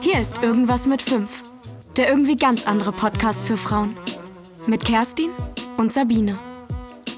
Hier ist Irgendwas mit 5. Der irgendwie ganz andere Podcast für Frauen. Mit Kerstin und Sabine.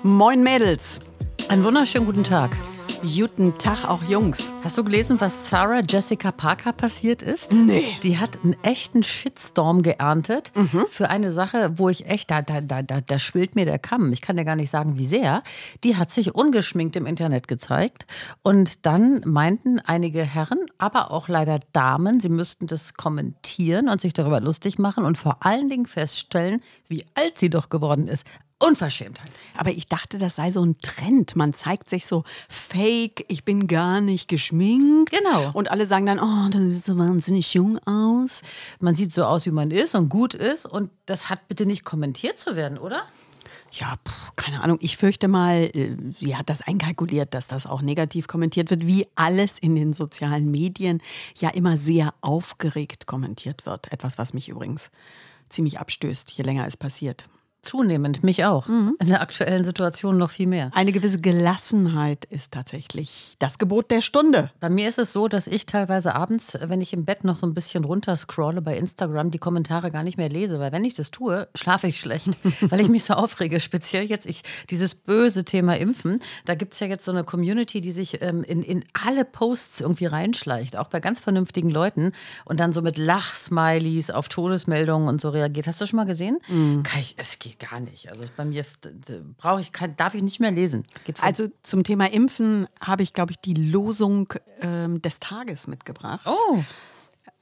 Moin Mädels. Einen wunderschönen guten Tag. Guten Tag auch Jungs. Hast du gelesen, was Sarah Jessica Parker passiert ist? Nee. Die hat einen echten Shitstorm geerntet für eine Sache, wo ich echt, da, da, da, da, da schwillt mir der Kamm. Ich kann dir gar nicht sagen, wie sehr. Die hat sich ungeschminkt im Internet gezeigt. Und dann meinten einige Herren, aber auch leider Damen, sie müssten das kommentieren und sich darüber lustig machen und vor allen Dingen feststellen, wie alt sie doch geworden ist. Unverschämtheit. Aber ich dachte, das sei so ein Trend. Man zeigt sich so fake, ich bin gar nicht geschminkt. Genau. Und alle sagen dann, oh, das sieht so wahnsinnig jung aus. Man sieht so aus, wie man ist und gut ist. Und das hat bitte nicht kommentiert zu werden, oder? Ja, pff, keine Ahnung. Ich fürchte mal, äh, sie hat das einkalkuliert, dass das auch negativ kommentiert wird, wie alles in den sozialen Medien ja immer sehr aufgeregt kommentiert wird. Etwas, was mich übrigens ziemlich abstößt, je länger es passiert. Zunehmend, mich auch. In der aktuellen Situation noch viel mehr. Eine gewisse Gelassenheit ist tatsächlich das Gebot der Stunde. Bei mir ist es so, dass ich teilweise abends, wenn ich im Bett noch so ein bisschen runterscrolle bei Instagram, die Kommentare gar nicht mehr lese. Weil wenn ich das tue, schlafe ich schlecht, weil ich mich so aufrege. Speziell jetzt ich, dieses böse Thema Impfen. Da gibt es ja jetzt so eine Community, die sich ähm, in, in alle Posts irgendwie reinschleicht, auch bei ganz vernünftigen Leuten und dann so mit Lachsmilies auf Todesmeldungen und so reagiert. Hast du schon mal gesehen? Kann ich, es geht gar nicht. Also bei mir brauche ich, kann, darf ich nicht mehr lesen. Geht. Also zum Thema Impfen habe ich, glaube ich, die Losung ähm, des Tages mitgebracht. oh.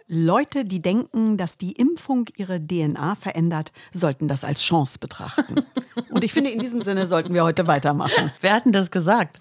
Leute, die denken, dass die Impfung ihre DNA verändert, sollten das als Chance betrachten. Und ich finde, in diesem Sinne sollten wir heute weitermachen. Wer hat denn das gesagt?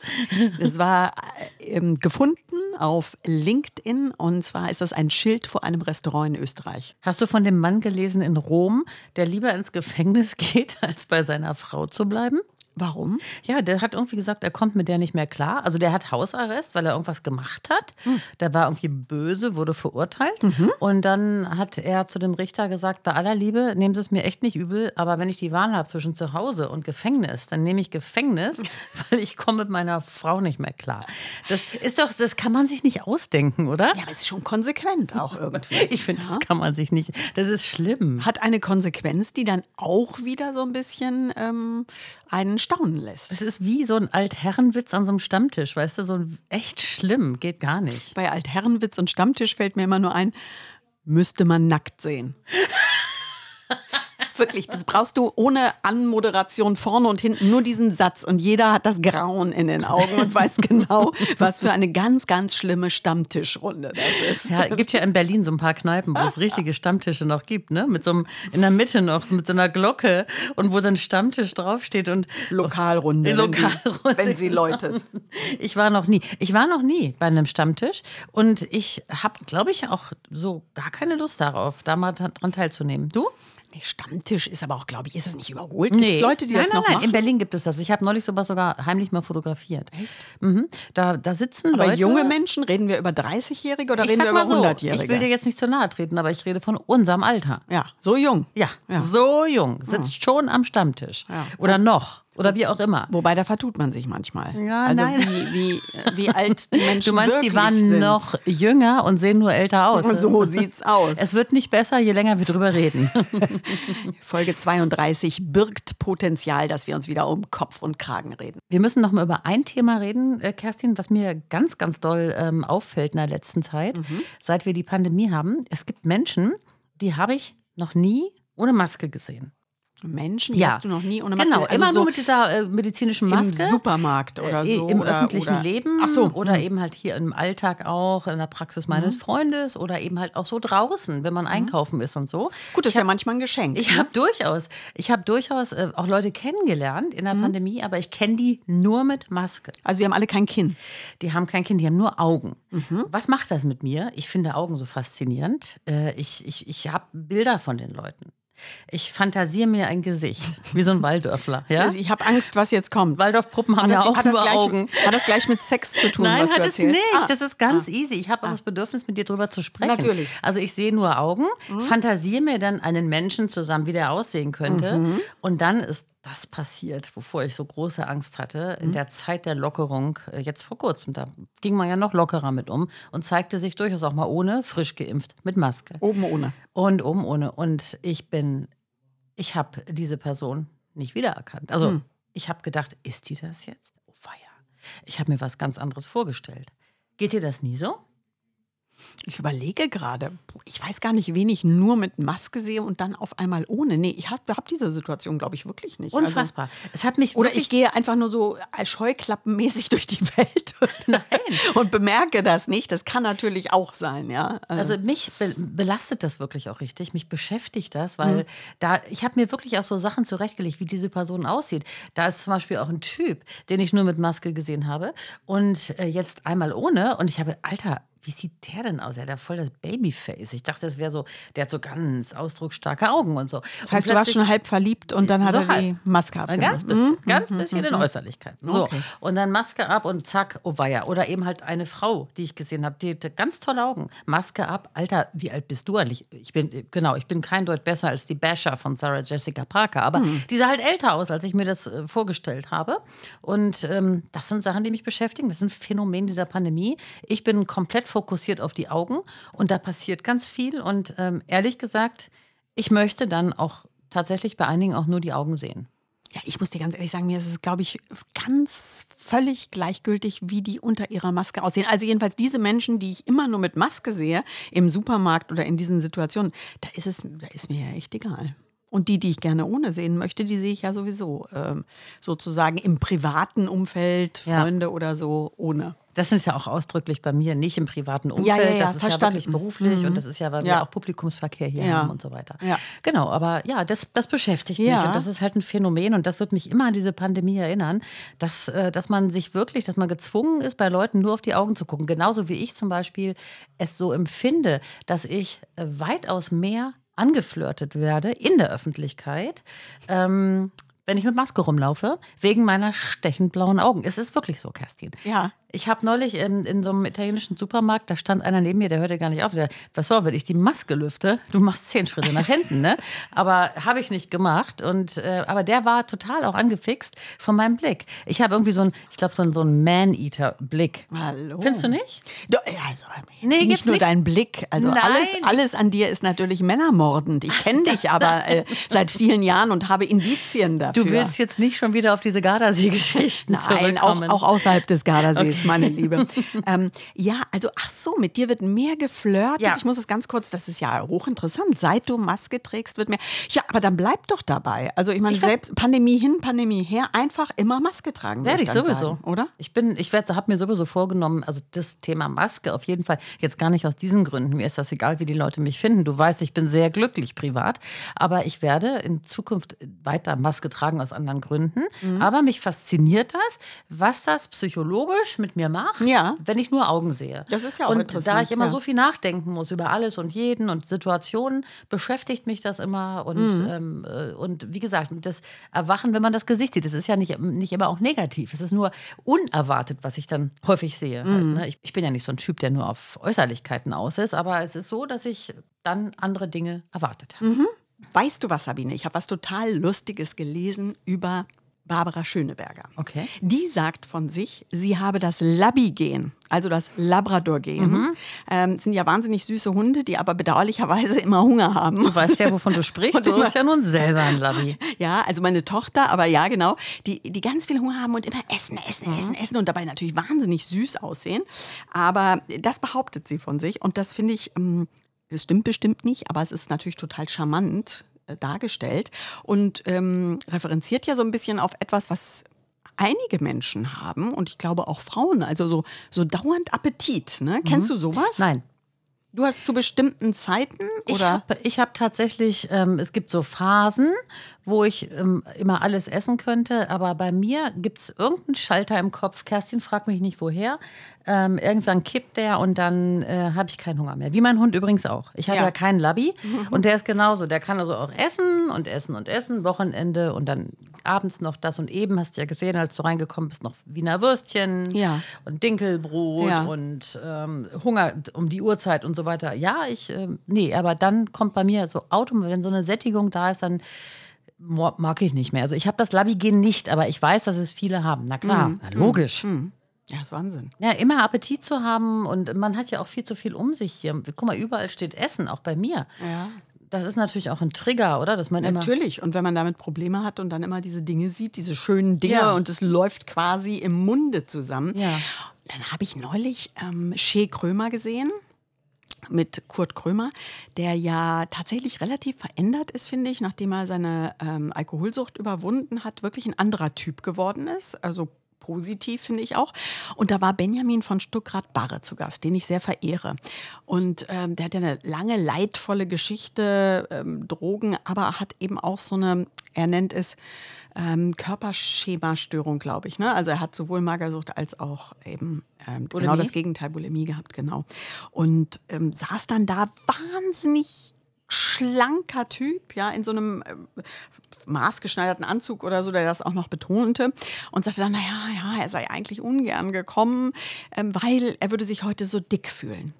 Es war ähm, gefunden auf LinkedIn und zwar ist das ein Schild vor einem Restaurant in Österreich. Hast du von dem Mann gelesen in Rom, der lieber ins Gefängnis geht, als bei seiner Frau zu bleiben? Warum? Ja, der hat irgendwie gesagt, er kommt mit der nicht mehr klar. Also der hat Hausarrest, weil er irgendwas gemacht hat. Der war irgendwie böse, wurde verurteilt. Und dann hat er zu dem Richter gesagt, bei aller Liebe, nehmen Sie es mir echt nicht übel, aber wenn ich die Wahl habe zwischen zu Hause und Gefängnis, dann nehme ich Gefängnis, weil ich komme mit meiner Frau nicht mehr klar. Das ist doch, das kann man sich nicht ausdenken, oder? Ja, aber es ist schon konsequent auch irgendwie. Ich finde, das kann man sich nicht. Das ist schlimm. Hat eine Konsequenz, die dann auch wieder so ein bisschen ähm, einen staunen lässt. Es ist wie so ein Altherrenwitz an so einem Stammtisch, weißt du, so ein echt schlimm, geht gar nicht. Bei Altherrenwitz und Stammtisch fällt mir immer nur ein, müsste man nackt sehen. Wirklich, das brauchst du ohne Anmoderation vorne und hinten nur diesen Satz und jeder hat das Grauen in den Augen und weiß genau, was für eine ganz, ganz schlimme Stammtischrunde das ist. Ja, gibt ja in Berlin so ein paar Kneipen, wo es richtige Stammtische noch gibt, ne? Mit so einem, in der Mitte noch, so mit so einer Glocke und wo dann Stammtisch draufsteht und Lokalrunde, wenn Lokalrunde, wenn sie genau. läutet. Ich war noch nie. Ich war noch nie bei einem Stammtisch und ich habe, glaube ich, auch so gar keine Lust darauf, da mal dran teilzunehmen. Du? Nee, Stammtisch ist aber auch, glaube ich, ist das nicht überholt? Gibt's Leute, die nein, das nein, noch nein. machen? In Berlin gibt es das. Ich habe neulich sowas sogar heimlich mal fotografiert. Echt? Mhm. Da, da sitzen aber Leute. junge Menschen, reden wir über 30-Jährige oder ich reden wir über mal so, 100-Jährige? ich will dir jetzt nicht zu nahe treten, aber ich rede von unserem Alter. ja, so jung. Ja, Ja. so jung, sitzt schon am Stammtisch. Ja. Oder noch. Oder wie auch immer. Wobei, da vertut man sich manchmal. Ja, also nein. Wie, wie, wie alt die Menschen Du meinst, die waren sind. noch jünger und sehen nur älter aus. So sieht's aus. Es wird nicht besser, je länger wir drüber reden. Folge 32 birgt Potenzial, dass wir uns wieder um Kopf und Kragen reden. Wir müssen noch mal über ein Thema reden, äh, Kerstin, was mir ganz, ganz doll ähm, auffällt in der letzten Zeit, Mhm. seit wir die Pandemie haben. Es gibt Menschen, die habe ich noch nie ohne Maske gesehen. Menschen, die hast du noch nie ohne Maske Genau, also immer so nur mit dieser äh, medizinischen Maske. Im Supermarkt oder Äh, so. Im oder, öffentlichen oder, Leben Ach so. oder eben halt hier im Alltag auch, in der Praxis meines Mhm. Freundes oder eben halt auch so draußen, wenn man einkaufen ist und so. Gut, das ist ja manchmal ein Geschenk. Ich habe durchaus, ich habe durchaus äh, auch Leute kennengelernt in der Mhm. Pandemie, aber ich kenne die nur mit Maske. also, die haben alle kein Kinn. Die haben kein Kind, die haben nur Augen. Mhm. Was macht das mit mir? Ich finde Augen so faszinierend. Äh, ich ich, ich habe Bilder von den Leuten. Ich fantasiere mir ein Gesicht, wie so ein Waldörfler. Ja? Ich habe Angst, was jetzt kommt. Waldorfpuppen haben Hat ja das- auch das nur gleich, Augen. Hat das gleich mit Sex zu tun, Nein, was hat du es erzählst? nicht. Ah. Das ist ganz easy. Ich habe auch das Bedürfnis, mit dir drüber zu sprechen. Natürlich. Mhm. Also ich sehe nur Augen, fantasiere mir dann einen Menschen zusammen, wie der aussehen könnte. Mhm. Und dann ist das passiert, wovor ich so große Angst hatte, in der Zeit der Lockerung, äh, jetzt vor kurzem. Da ging man ja noch lockerer mit um und zeigte sich durchaus auch mal ohne, frisch geimpft, mit Maske. Oben ohne. Und oben ohne. Und ich bin, ich habe diese Person nicht wiedererkannt. Also ich habe gedacht, ist die das jetzt? Oh weia. Ich habe mir was ganz anderes vorgestellt. Geht dir das nie so? Ich überlege gerade, ich weiß gar nicht, wen ich nur mit Maske sehe und dann auf einmal ohne. Nee, ich habe hab diese Situation, glaube ich, wirklich nicht. Also, Unfassbar. es hat mich oder ich gehe einfach nur so als scheuklappenmäßig durch die Welt und, und bemerke das nicht. Das kann natürlich auch sein, ja. Also mich be belastet das wirklich auch richtig. Mich beschäftigt das, weil da ich habe mir wirklich auch so Sachen zurechtgelegt, wie diese Person aussieht. Da ist zum Beispiel auch ein Typ, den ich nur mit Maske gesehen habe und äh, jetzt einmal ohne. Und ich habe, Alter, wie sieht der denn aus? Er hat ja voll das Babyface. Ich dachte, das wäre so, der hat so ganz ausdrucksstarke Augen und so. das heißt, du warst schon halb verliebt und dann hat So er die halb. Maske abgenommen. ganz bisschen, ganz bisschen in Äußerlichkeiten. So. Okay. Und dann Maske ab und zack, oh weia. Oder eben halt eine Frau, die ich gesehen habe, die hatte ganz tolle Augen. Maske ab. Alter, wie alt bist du eigentlich? Ich bin, genau, ich bin kein Deut besser als die Basher von Sarah Jessica Parker. Aber die sah halt älter aus, als ich mir das äh, vorgestellt habe. Und ähm, das sind Sachen, die mich beschäftigen. Das sind Phänomene dieser Pandemie. Ich bin komplett fokussiert auf die Augen und da passiert ganz viel. Und ähm, ehrlich gesagt, ich möchte dann auch tatsächlich bei einigen auch nur die Augen sehen. Ja, ich muss dir ganz ehrlich sagen, mir ist es, glaube ich, ganz völlig gleichgültig, wie die unter ihrer Maske aussehen. Also jedenfalls diese Menschen, die ich immer nur mit Maske sehe, im Supermarkt oder in diesen Situationen, da ist es, da ist mir ja echt egal. Und die, die ich gerne ohne sehen möchte, die sehe ich ja sowieso ähm, sozusagen im privaten Umfeld, Ja. Freunde oder so, ohne. Das ist ja auch ausdrücklich bei mir, nicht im privaten Umfeld. Ja, ja, ja, das ist verstanden. ja wirklich beruflich und das ist ja, weil Ja. wir auch Publikumsverkehr hier Ja. haben und so weiter. Ja. Genau, aber ja, das, das beschäftigt mich Ja. und das ist halt ein Phänomen und das wird mich immer an diese Pandemie erinnern, dass, äh, dass man sich wirklich, dass man gezwungen ist, bei Leuten nur auf die Augen zu gucken. Genauso wie ich zum Beispiel es so empfinde, dass ich äh, weitaus mehr angeflirtet werde in der Öffentlichkeit. Ähm, wenn ich mit Maske rumlaufe, wegen meiner stechend blauen Augen. Es ist wirklich so, Kerstin. Ja. Ich habe neulich in, in so einem italienischen Supermarkt, da stand einer neben mir, der hörte gar nicht auf. Der, was soll, wenn ich die Maske lüfte? Du machst zehn Schritte nach hinten, ne? Aber habe ich nicht gemacht. Und, äh, aber der war total auch angefixt von meinem Blick. Ich habe irgendwie so ein, ich glaube, so ein, so ein Man-Eater-Blick. Hallo. Findest du nicht? Do- Also, Nee, nicht nur nicht. dein Blick. Also Nein. alles, alles an dir ist natürlich männermordend. Ich kenne dich aber äh, seit vielen Jahren und habe Indizien dafür. Du willst jetzt nicht schon wieder auf diese Gardasee-Geschichten Nein, auch, auch außerhalb des Gardasees, meine Liebe. ähm, ja, also ach so, mit dir wird mehr geflirtet. Ja. Ich muss es ganz kurz, das ist ja hochinteressant. Seit du Maske trägst, wird mehr. Ja, aber dann bleib doch dabei. Also ich meine, Ich selbst Pandemie hin, Pandemie her, einfach immer Maske tragen. Werde ich dann sowieso. Sagen, oder? Ich bin, ich habe mir sowieso vorgenommen, also das Thema Maske auf jeden Fall, jetzt gar nicht aus diesen Gründen. Mir ist das egal, wie die Leute mich finden. Du weißt, ich bin sehr glücklich privat. Aber ich werde in Zukunft weiter Maske tragen aus anderen Gründen. Mhm. Aber mich fasziniert das, was das psychologisch mit mir macht, Ja. wenn ich nur Augen sehe. Das ist ja auch Und interessant, da ich immer ja. so viel nachdenken muss über alles und jeden und Situationen, beschäftigt mich das immer. Und, Mhm. ähm, äh, und wie gesagt, das Erwachen, wenn man das Gesicht sieht, das ist ja nicht, nicht immer auch negativ. Es ist nur unerwartet, was ich dann häufig sehe. Halt, Mhm. ne? ich, ich bin ja nicht so ein Typ, der nur auf Äußerlichkeiten aus ist, aber es ist so, dass ich dann andere Dinge erwartet habe. Mhm. Weißt du was, Sabine? Ich habe was total Lustiges gelesen über Barbara Schöneberger. Okay. Die sagt von sich, sie habe das Labby-Gen, also das Labrador-Gen. Mhm. Ähm, sind ja wahnsinnig süße Hunde, die aber bedauerlicherweise immer Hunger haben. Du weißt ja, wovon du sprichst. Du bist ja nun selber ein Labby. Ja, also meine Tochter, aber ja, genau, die, die ganz viel Hunger haben und immer essen, essen, Mhm. essen, essen und dabei natürlich wahnsinnig süß aussehen. Aber das behauptet sie von sich und das finde ich, ähm, das stimmt bestimmt nicht, aber es ist natürlich total charmant dargestellt und ähm, referenziert ja so ein bisschen auf etwas, was einige Menschen haben und ich glaube auch Frauen, also so, so dauernd Appetit. Ne? Kennst du sowas? Mhm. Nein. Du hast zu bestimmten Zeiten Ich oder? habe ich hab tatsächlich, ähm, es gibt so Phasen, wo ich ähm, immer alles essen könnte, aber bei mir gibt es irgendeinen Schalter im Kopf. Kerstin fragt mich nicht woher. Ähm, irgendwann kippt der und dann äh, habe ich keinen Hunger mehr. Wie mein Hund übrigens auch. Ich habe Ja. ja. keinen Labby und der ist genauso. Der kann also auch essen und essen und essen, Wochenende und dann abends noch das und eben hast du ja gesehen, als du reingekommen bist, noch Wiener Würstchen Ja. und Dinkelbrot Ja. und ähm, Hunger um die Uhrzeit und so weiter. Ja, ich, ähm, nee, aber dann kommt bei mir so automatisch, wenn so eine Sättigung da ist, dann mag ich nicht mehr. Also ich habe das Labi-Gen nicht, aber ich weiß, dass es viele haben. Na klar, Mhm. na, logisch. Ja, ist Wahnsinn. Ja, immer Appetit zu haben und man hat ja auch viel zu viel um sich hier. Guck mal, überall steht Essen, auch bei mir. Ja. Das ist natürlich auch ein Trigger, oder? Dass man Natürlich. Und wenn man damit Probleme hat und dann immer diese Dinge sieht, diese schönen Dinge Ja. und es läuft quasi im Munde zusammen. Ja. Dann habe ich neulich ähm, Shea Krömer gesehen mit Kurt Krömer, der ja tatsächlich relativ verändert ist, finde ich, nachdem er seine ähm, Alkoholsucht überwunden hat, wirklich ein anderer Typ geworden ist. Also positiv, finde ich auch. Und da war Benjamin von Stuckrad-Barre zu Gast, den ich sehr verehre. Und ähm, der hat ja eine lange, leidvolle Geschichte, ähm, Drogen, aber hat eben auch so eine, er nennt es ähm, Körperschema-Störung, glaube ich. Ne? Also er hat sowohl Magersucht als auch eben ähm, genau das Gegenteil, Bulimie gehabt, genau. Und ähm, saß dann da wahnsinnig schlanker Typ, ja, in so einem ähm, maßgeschneiderten Anzug oder so, der das auch noch betonte und sagte dann, naja, ja, er sei eigentlich ungern gekommen, ähm, weil er würde sich heute so dick fühlen.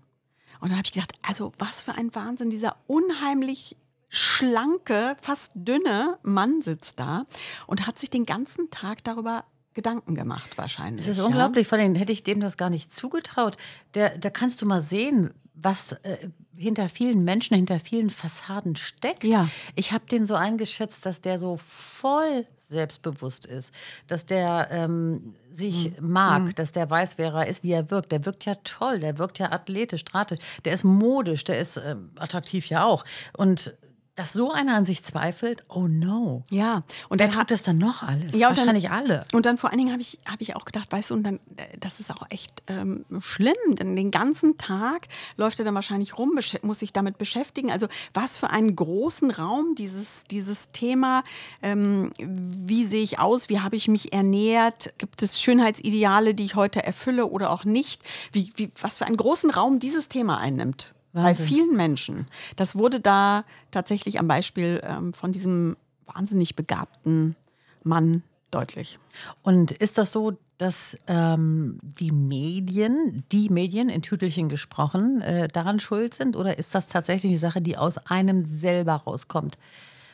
Und dann habe ich gedacht, also was für ein Wahnsinn, dieser unheimlich schlanke, fast dünne Mann sitzt da und hat sich den ganzen Tag darüber Gedanken gemacht wahrscheinlich. Es ist ja. unglaublich, vor allem hätte ich dem das gar nicht zugetraut. Der, da kannst du mal sehen, was äh, hinter vielen Menschen, hinter vielen Fassaden steckt. Ja. Ich habe den so eingeschätzt, dass der so voll selbstbewusst ist, dass der ähm, sich Mhm. mag, dass der weiß, wer er ist, wie er wirkt. Der wirkt ja toll, der wirkt ja athletisch, stratisch, der ist modisch, der ist äh, attraktiv ja auch. Und dass so einer an sich zweifelt, oh no. Ja, und Wer dann tut hat das dann noch alles? Ja, und dann- Wahrscheinlich alle. Und dann vor allen Dingen habe ich, hab ich auch gedacht, weißt du, und dann, äh, das ist auch echt ähm, schlimm, denn den ganzen Tag läuft er dann wahrscheinlich rum, muss sich damit beschäftigen. Also was für einen großen Raum dieses, dieses Thema, ähm, wie sehe ich aus, wie habe ich mich ernährt, gibt es Schönheitsideale, die ich heute erfülle oder auch nicht, wie, wie, was für einen großen Raum dieses Thema einnimmt. Bei Wahnsinn. vielen Menschen. Das wurde da tatsächlich am Beispiel ähm, von diesem wahnsinnig begabten Mann deutlich. Und ist das so, dass ähm, die Medien, die Medien in Tütelchen gesprochen, äh, daran schuld sind? Oder ist das tatsächlich eine Sache, die aus einem selber rauskommt?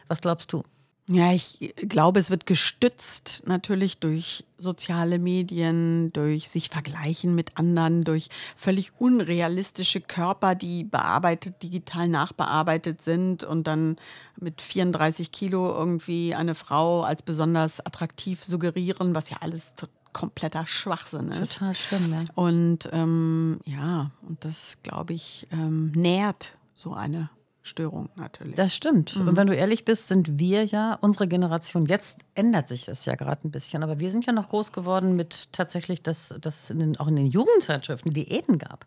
Was glaubst du? Ja, ich glaube, es wird gestützt natürlich durch soziale Medien, durch sich vergleichen mit anderen, durch völlig unrealistische Körper, die bearbeitet, digital nachbearbeitet sind und dann mit 34 Kilo irgendwie eine Frau als besonders attraktiv suggerieren, was ja alles kompletter Schwachsinn ist. Total schlimm, ne? Und ähm, ja, und das, glaube ich, ähm, nährt so eine Störung natürlich. Das stimmt. Mhm. Und wenn du ehrlich bist, sind wir ja, unsere Generation, jetzt ändert sich das ja gerade ein bisschen, aber wir sind ja noch groß geworden mit tatsächlich, dass, dass es in den, auch in den Jugendzeitschriften Diäten gab.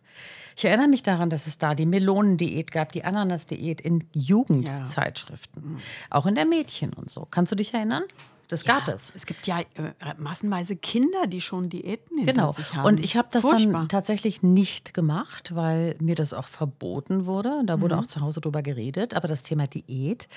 Ich erinnere mich daran, dass es da die Melonendiät gab, die Ananas-Diät in Jugendzeitschriften. Auch in der Mädchen und so. Kannst du dich erinnern? Das gab Ja, es. Es gibt ja äh, massenweise Kinder, die schon Diäten hinter Genau. sich haben. Und ich habe das Furchtbar. dann tatsächlich nicht gemacht, weil mir das auch verboten wurde. Da Mhm. wurde auch zu Hause drüber geredet. Aber das Thema Diät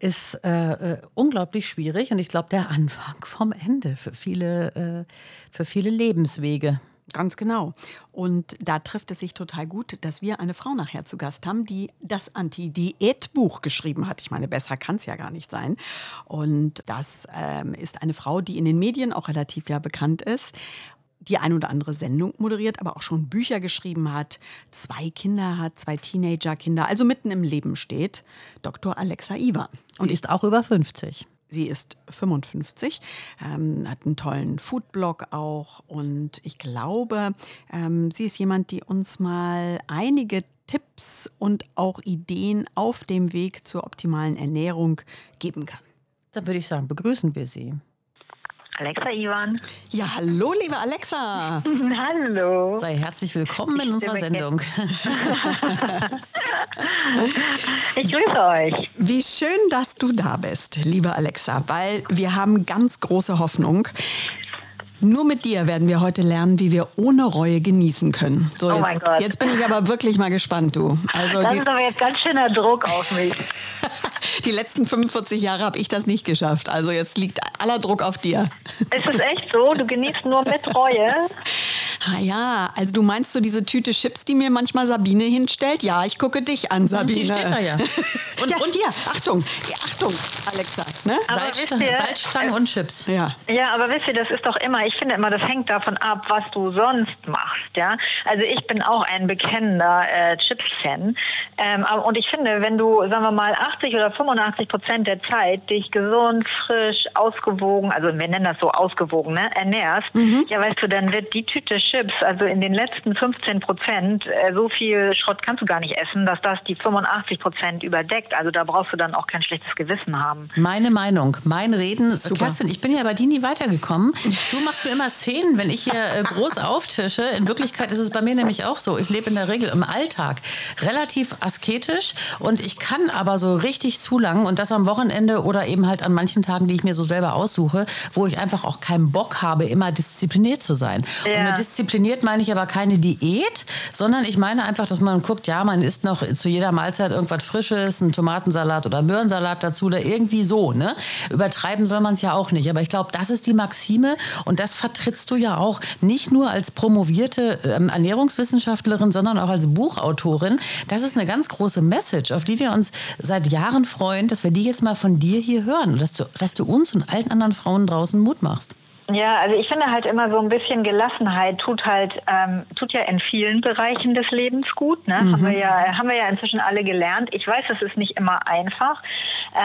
ist äh, äh, unglaublich schwierig und ich glaube, der Anfang vom Ende für viele, äh, für viele Lebenswege. Ganz genau. Und da trifft es sich total gut, dass wir eine Frau nachher zu Gast haben, die das Anti-Diät-Buch geschrieben hat. Ich meine, besser kann es ja gar nicht sein. Und das ähm, ist eine Frau, die in den Medien auch relativ ja bekannt ist die ein oder andere Sendung moderiert, aber auch schon Bücher geschrieben hat, zwei Kinder hat, zwei Teenager-Kinder, also mitten im Leben steht, Dr. Alexa Iwan. Und ist auch über 50. Sie ist 55, ähm, hat einen tollen Foodblog auch und ich glaube, ähm, sie ist jemand, die uns mal einige Tipps und auch Ideen auf dem Weg zur optimalen Ernährung geben kann. Dann würde ich sagen, begrüßen wir Sie. Alexa Ivan. Ja, hallo, liebe Alexa. Hallo. Sei herzlich willkommen in unserer Sendung. Ich grüße euch. Wie schön, dass du da bist, liebe Alexa, weil wir haben ganz große Hoffnung. Nur mit dir werden wir heute lernen, wie wir ohne Reue genießen können. So, Oh mein jetzt, Gott. jetzt bin ich aber wirklich mal gespannt, du. Also Das ist aber jetzt ganz schöner Druck auf mich. Die letzten 45 Jahre habe ich das nicht geschafft. Also jetzt liegt aller Druck auf dir. Ist es echt so? Du genießt nur mit Reue? Ah ja, also du meinst so diese Tüte Chips, die mir manchmal Sabine hinstellt? Ja, ich gucke dich an, Sabine. Die steht da ja. Und, ja, und hier, Achtung, Achtung, Alexa. Ne? Salzstangen, ihr, Salzstangen und Chips. Ja. Ja, aber wisst ihr, das ist doch immer, ich finde immer, das hängt davon ab, was du sonst machst, ja. Also ich bin auch ein bekennender äh, Chips-Fan. Ähm, und ich finde, wenn du, sagen wir mal, 80 oder 85 Prozent der Zeit dich gesund, frisch, ausgewogen, also wir nennen das so ausgewogen, ne, ernährst, ja, weißt du, dann wird die Tüte Chips, also in den letzten 15 Prozent, äh, so viel Schrott kannst du gar nicht essen, dass das die 85 Prozent überdeckt. Also da brauchst du dann auch kein schlechtes Gewissen haben. Meine Meinung, mein Reden. Super. Kerstin, ich bin ja bei dir nie weitergekommen. Du machst mir immer Szenen, wenn ich hier äh, groß auftische. In Wirklichkeit ist es bei mir nämlich auch so. Ich lebe in der Regel im Alltag relativ asketisch und ich kann aber so richtig zu lang und das am Wochenende oder eben halt an manchen Tagen, die ich mir so selber aussuche, wo ich einfach auch keinen Bock habe, immer diszipliniert zu sein. Und Ja. mit diszipliniert meine ich aber keine Diät, sondern ich meine einfach, dass man guckt, ja, man isst noch zu jeder Mahlzeit irgendwas Frisches, einen Tomatensalat oder Möhrensalat dazu oder irgendwie so. Ne? Übertreiben soll man es ja auch nicht. Aber ich glaube, das ist die Maxime und das vertrittst du ja auch nicht nur als promovierte ähm, Ernährungswissenschaftlerin, sondern auch als Buchautorin. Das ist eine ganz große Message, auf die wir uns seit Jahren freuen, dass wir die jetzt mal von dir hier hören und dass du, dass du uns und allen anderen Frauen draußen Mut machst. Ja, also ich finde halt immer so ein bisschen Gelassenheit tut halt, ähm, tut ja in vielen Bereichen des Lebens gut. Ne? Haben, wir ja, haben wir ja inzwischen alle gelernt. Ich weiß, es ist nicht immer einfach,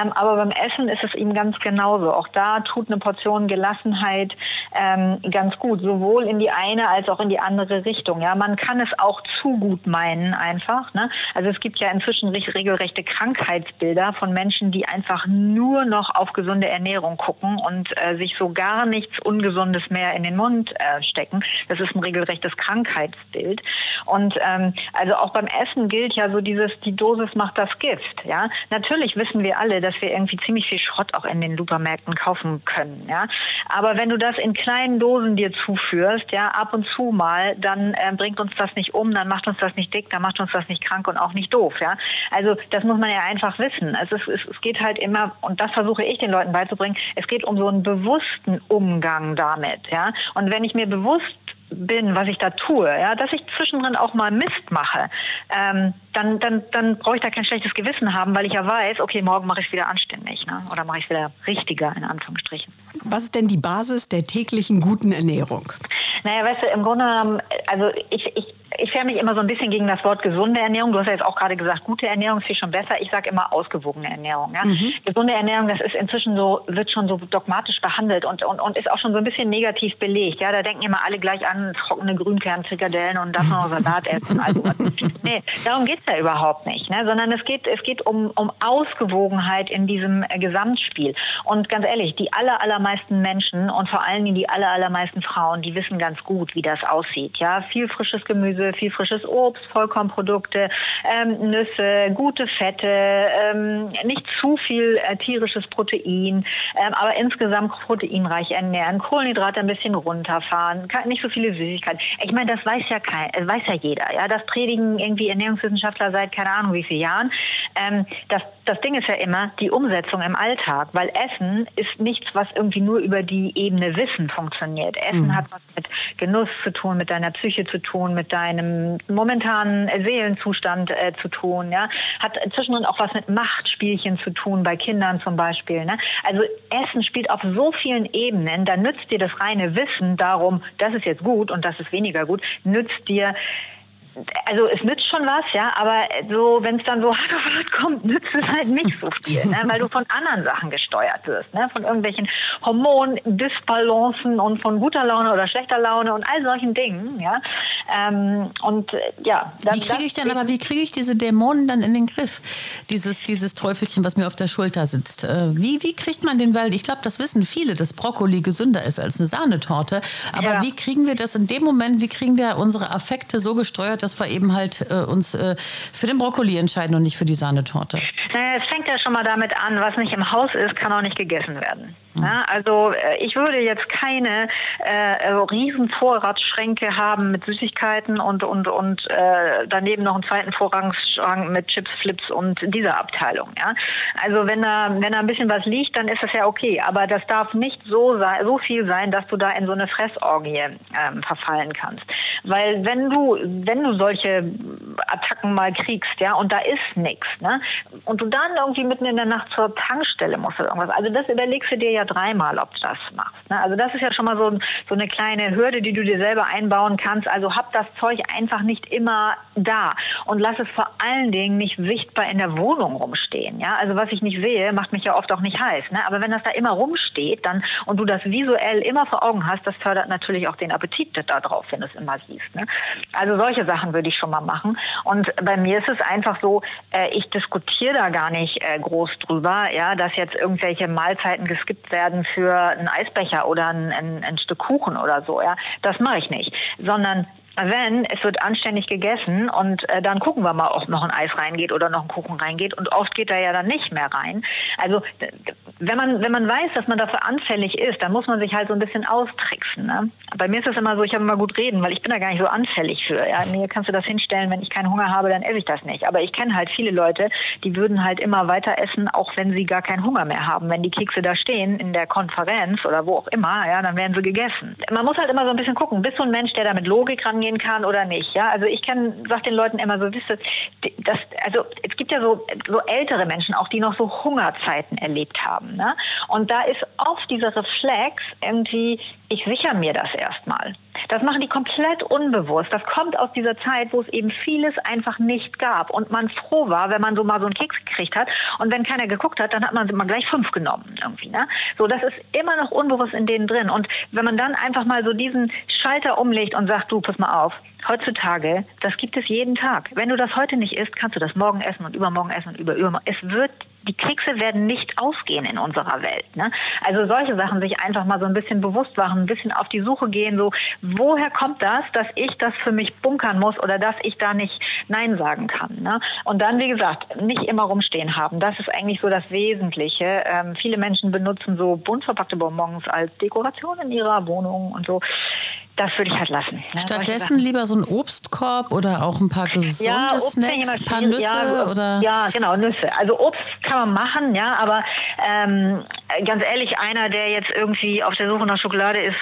ähm, aber beim Essen ist es ihm ganz genauso. Auch da tut eine Portion Gelassenheit ähm, ganz gut, sowohl in die eine als auch in die andere Richtung. Ja, man kann es auch zu gut meinen einfach. Ne? Also es gibt ja inzwischen reg- regelrechte Krankheitsbilder von Menschen, die einfach nur noch auf gesunde Ernährung gucken und äh, sich so gar nichts Ungesundes mehr in den Mund äh, stecken. Das ist ein regelrechtes Krankheitsbild. Und ähm, also auch beim Essen gilt ja so dieses, die Dosis macht das Gift. Ja, natürlich wissen wir alle, dass wir irgendwie ziemlich viel Schrott auch in den Supermärkten kaufen können. Ja, aber wenn du das in kleinen Dosen dir zuführst, ja, ab und zu mal, dann äh, bringt uns das nicht um, dann macht uns das nicht dick, dann macht uns das nicht krank und auch nicht doof. Ja, also das muss man ja einfach wissen. Also es, es, es geht halt immer, und das versuche ich den Leuten beizubringen, es geht um so einen bewussten Umgang damit. Ja, und wenn ich mir bewusst bin, was ich da tue, ja, dass ich zwischendrin auch mal Mist mache, ähm, dann, dann, dann brauche ich da kein schlechtes Gewissen haben, weil ich ja weiß, okay, morgen mache ich es wieder anständig ne? oder mache ich es wieder richtiger, in Anführungsstrichen. Was ist denn die Basis der täglichen guten Ernährung? Naja, weißt du, im Grunde genommen, also ich, ich, ich fähre mich immer so ein bisschen gegen das Wort gesunde Ernährung. Du hast ja jetzt auch gerade gesagt, gute Ernährung ist viel schon besser. Ich sage immer ausgewogene Ernährung. Ja? Gesunde Ernährung, das ist inzwischen so, wird schon so dogmatisch behandelt und, und, und ist auch schon so ein bisschen negativ belegt. Ja? Da denken immer alle gleich an trockene Grünkernfrikadellen und das noch Salat essen. Also, nee, darum geht es ja überhaupt nicht. Ne? Sondern es geht, es geht um, um Ausgewogenheit in diesem äh, Gesamtspiel. Und ganz ehrlich, die aller, allermeisten Menschen und vor allen Dingen die aller, allermeisten Frauen, die wissen ganz gut, wie das aussieht. Ja, viel frisches Gemüse, viel frisches Obst, Vollkornprodukte, ähm, Nüsse, gute Fette, ähm, nicht zu viel äh, tierisches Protein, ähm, aber insgesamt proteinreich ernähren, Kohlenhydrate ein bisschen runterfahren, nicht so viele Süßigkeiten. Ich meine, das weiß ja kein, äh, weiß ja jeder. Ja, das predigen irgendwie Ernährungswissenschaftler seit keine Ahnung wie vielen Jahren. Ähm, das, das Ding ist ja immer die Umsetzung im Alltag, weil Essen ist nichts, was irgendwie nur über die Ebene Wissen funktioniert. Essen hat was mit Genuss zu tun, mit deiner Psyche zu tun, mit deinem momentanen Seelenzustand äh, zu tun. Ja? Hat zwischendrin auch was mit Machtspielchen zu tun, bei Kindern zum Beispiel. Ne? Also Essen spielt auf so vielen Ebenen, da nützt dir das reine Wissen darum, das ist jetzt gut und das ist weniger gut, nützt dir also es nützt schon was, ja, aber so, wenn es dann so hart auf hart kommt, nützt es halt nicht so viel, ne, weil du von anderen Sachen gesteuert wirst, ne, von irgendwelchen Hormondisbalancen und von guter Laune oder schlechter Laune und all solchen Dingen, ja. Ähm, und äh, ja, dann, Wie kriege ich dann aber, wie kriege ich diese Dämonen dann in den Griff? Dieses, dieses Teufelchen, was mir auf der Schulter sitzt. Äh, Wie, wie kriegt man den, weil ich glaube, das wissen viele, dass Brokkoli gesünder ist als eine Sahnetorte. Aber Ja. wie kriegen wir das in dem Moment, wie kriegen wir unsere Affekte so gesteuert, dass wir eben halt äh, uns äh, für den Brokkoli entscheiden und nicht für die Sahnetorte? Naja, es fängt ja schon mal damit an, was nicht im Haus ist, kann auch nicht gegessen werden. Mhm. Ja, also äh, ich würde jetzt keine äh, riesen Vorratsschränke haben mit Süßigkeiten und, und, und äh, daneben noch einen zweiten Vorratsschrank mit Chips, Flips und dieser Abteilung. Ja? Also wenn da, wenn da ein bisschen was liegt, dann ist das ja okay. Aber das darf nicht so, sein, so viel sein, dass du da in so eine Fressorgie ähm, verfallen kannst. Weil wenn du, wenn du solche Attacken mal kriegst, ja, und da ist nichts, ne, und du dann irgendwie mitten in der Nacht zur Tankstelle musst oder irgendwas, also das überlegst du dir ja dreimal, ob du das machst. Ne? Also das ist ja schon mal so, so eine kleine Hürde, die du dir selber einbauen kannst. Also hab das Zeug einfach nicht immer da und lass es vor allen Dingen nicht sichtbar in der Wohnung rumstehen. Ja? Also was ich nicht sehe, macht mich ja oft auch nicht heiß. Ne? Aber wenn das da immer rumsteht dann, und du das visuell immer vor Augen hast, das fördert natürlich auch den Appetit darauf, wenn du es immer siehst. Ne? Also solche Sachen würde ich schon mal machen. Und bei mir ist es einfach so, äh, ich diskutiere da gar nicht äh, groß drüber, ja, dass jetzt irgendwelche Mahlzeiten geskippt werden für einen Eisbecher oder ein, ein, ein Stück Kuchen oder so. Ja, das mache ich nicht, sondern wenn es wird anständig gegessen und äh, dann gucken wir mal, ob noch ein Eis reingeht oder noch ein Kuchen reingeht und oft geht da ja dann nicht mehr rein. Also wenn man, wenn man weiß, dass man dafür anfällig ist, dann muss man sich halt so ein bisschen austricksen. Ne? Bei mir ist es immer so, ich habe immer gut reden, weil ich bin da gar nicht so anfällig für. Ja? Mir kannst du das hinstellen, wenn ich keinen Hunger habe, dann esse ich das nicht. Aber ich kenne halt viele Leute, die würden halt immer weiter essen, auch wenn sie gar keinen Hunger mehr haben. Wenn die Kekse da stehen in der Konferenz oder wo auch immer, ja, dann werden sie gegessen. Man muss halt immer so ein bisschen gucken, bist du ein Mensch, der da mit Logik rangehen kann oder nicht. Ja? Also ich kann, sag den Leuten immer so, wisst ihr, das, also es gibt ja so, so ältere Menschen auch, die noch so Hungerzeiten erlebt haben. Ne? Und da ist oft dieser Reflex irgendwie, ich sichere mir das erstmal. Das machen die komplett unbewusst. Das kommt aus dieser Zeit, wo es eben vieles einfach nicht gab und man froh war, wenn man so mal so einen Keks gekriegt hat. Und wenn keiner geguckt hat, dann hat man immer gleich fünf genommen irgendwie. Ne? So, das ist immer noch unbewusst in denen drin. Und wenn man dann einfach mal so diesen Schalter umlegt und sagt, du, pass mal auf, heutzutage, das gibt es jeden Tag. Wenn du das heute nicht isst, kannst du das morgen essen und übermorgen essen und über übermorgen. Es wird die Kekse werden nicht ausgehen in unserer Welt. Ne? Also solche Sachen sich einfach mal so ein bisschen bewusst machen, ein bisschen auf die Suche gehen, so woher kommt das, dass ich das für mich bunkern muss oder dass ich da nicht Nein sagen kann. Ne? Und dann, wie gesagt, nicht immer rumstehen haben. Das ist eigentlich so das Wesentliche. Ähm, viele Menschen benutzen so bunt verpackte Bonbons als Dekoration in ihrer Wohnung und so das würde ich halt lassen. Ne? Stattdessen lieber so ein Obstkorb oder auch ein paar gesunde ja, Snacks, ein paar Nüsse ja, oder? Ja, genau, Nüsse. Also Obst kann man machen, ja, aber ähm, ganz ehrlich, einer, der jetzt irgendwie auf der Suche nach Schokolade ist,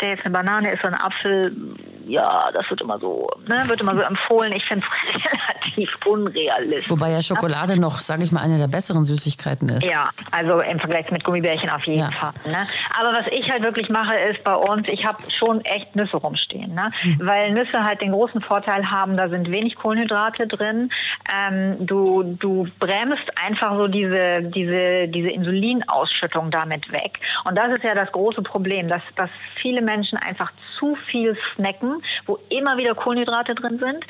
der jetzt eine Banane ist oder ein Apfel, ja, das wird immer so, ne, wird immer so empfohlen. Ich finde es relativ unrealistisch. Wobei ja Schokolade noch, sage ich mal, eine der besseren Süßigkeiten ist. Ja, also im Vergleich mit Gummibärchen auf jeden ja. Fall. Ne? Aber was ich halt wirklich mache, ist bei uns, ich habe schon echt Nüsse rumstehen. Ne? Mhm. Weil Nüsse halt den großen Vorteil haben, da sind wenig Kohlenhydrate drin. Ähm, du, du bremst einfach so diese, diese, diese Insulinausschüttung damit weg. Und das ist ja das große Problem, dass, dass viele Menschen einfach zu viel snacken wo immer wieder Kohlenhydrate drin sind.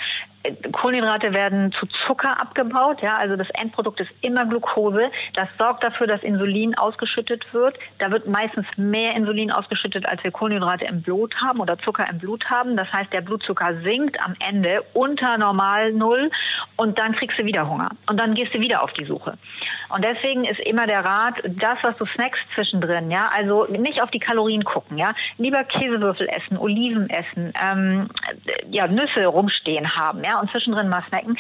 Kohlenhydrate werden zu Zucker abgebaut, ja, also das Endprodukt ist immer Glucose. Das sorgt dafür, dass Insulin ausgeschüttet wird. Da wird meistens mehr Insulin ausgeschüttet, als wir Kohlenhydrate im Blut haben oder Zucker im Blut haben. Das heißt, der Blutzucker sinkt am Ende unter normal Null und dann kriegst du wieder Hunger und dann gehst du wieder auf die Suche. Und deswegen ist immer der Rat, das, was du snackst zwischendrin, ja, also nicht auf die Kalorien gucken, ja, lieber Käsewürfel essen, Oliven essen, ähm, ja, Nüsse rumstehen haben, ja, und zwischendrin mal snacken,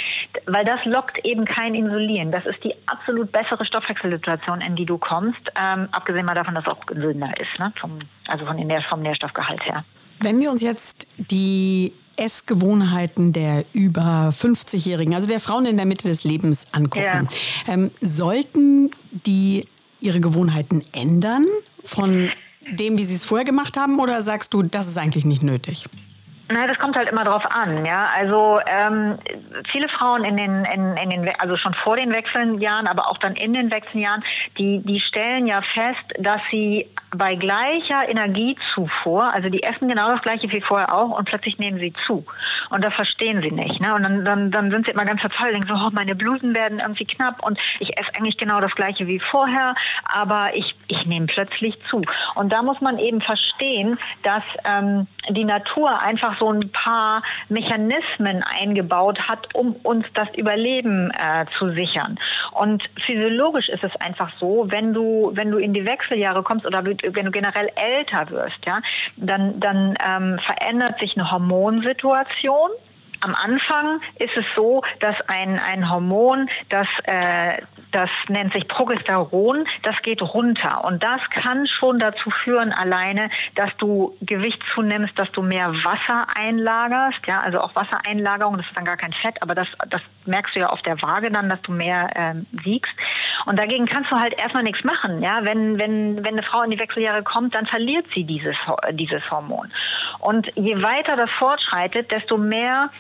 weil das lockt eben kein Insulin. Das ist die absolut bessere Stoffwechselsituation, in die du kommst, ähm, abgesehen mal davon, dass es auch gesünder ist, ne? vom, also von den vom Nährstoffgehalt her. Wenn wir uns jetzt die Essgewohnheiten der über 50-Jährigen, also der Frauen in der Mitte des Lebens angucken, ja. ähm, sollten die ihre Gewohnheiten ändern von dem, wie sie es vorher gemacht haben, oder sagst du, das ist eigentlich nicht nötig? Na, das kommt halt immer drauf an, ja. Also ähm, viele Frauen in den, in, in den, also schon vor den Wechseljahren, aber auch dann in den Wechseljahren, die, die stellen ja fest, dass sie bei gleicher Energiezufuhr, also die essen genau das gleiche wie vorher auch und plötzlich nehmen sie zu. Und das verstehen sie nicht. Ne? Und dann, dann, dann sind sie immer ganz verzweifelt, denken so, oh, meine Blusen werden irgendwie knapp und ich esse eigentlich genau das gleiche wie vorher, aber ich, ich nehme plötzlich zu. Und da muss man eben verstehen, dass ähm, die Natur einfach so ein paar Mechanismen eingebaut hat, um uns das Überleben äh, zu sichern. Und physiologisch ist es einfach so, wenn du, wenn du in die Wechseljahre kommst oder wenn du generell älter wirst, ja, dann, dann ähm, verändert sich eine Hormonsituation am Anfang ist es so, dass ein, ein Hormon, das äh, das nennt sich Progesteron, das geht runter. Und das kann schon dazu führen alleine, dass du Gewicht zunimmst, dass du mehr Wasser einlagerst. Ja, also auch Wassereinlagerung, das ist dann gar kein Fett, aber das, das merkst du ja auf der Waage dann, dass du mehr ähm, wiegst. Und dagegen kannst du halt erstmal nichts machen. Ja, wenn, wenn, wenn eine Frau in die Wechseljahre kommt, dann verliert sie dieses, dieses Hormon. Und je weiter das fortschreitet, desto mehr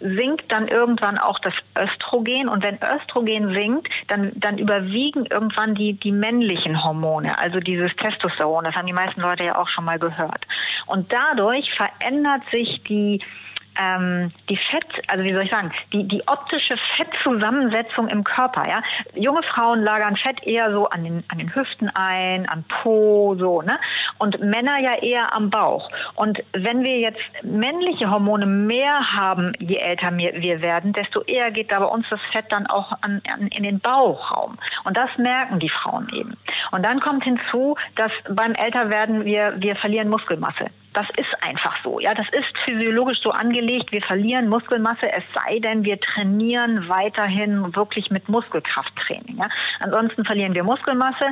sinkt dann irgendwann auch das Östrogen. Und wenn Östrogen sinkt, dann, dann überwiegen irgendwann die, die männlichen Hormone, also dieses Testosteron. Das haben die meisten Leute ja auch schon mal gehört. Und dadurch verändert sich die ähm, die Fett, also wie soll ich sagen, die, die optische Fettzusammensetzung im Körper. Ja? Junge Frauen lagern Fett eher so an den, an den Hüften ein, am Po, so, ne? Und Männer ja eher am Bauch. Und wenn wir jetzt männliche Hormone mehr haben, je älter wir werden, desto eher geht da bei uns das Fett dann auch an, an, in den Bauchraum. Und das merken die Frauen eben. Und dann kommt hinzu, dass beim Älterwerden wir, wir verlieren Muskelmasse. Das ist einfach so. Ja, das ist physiologisch so angelegt. Wir verlieren Muskelmasse, es sei denn, wir trainieren weiterhin wirklich mit Muskelkrafttraining. Ja. Ansonsten verlieren wir Muskelmasse.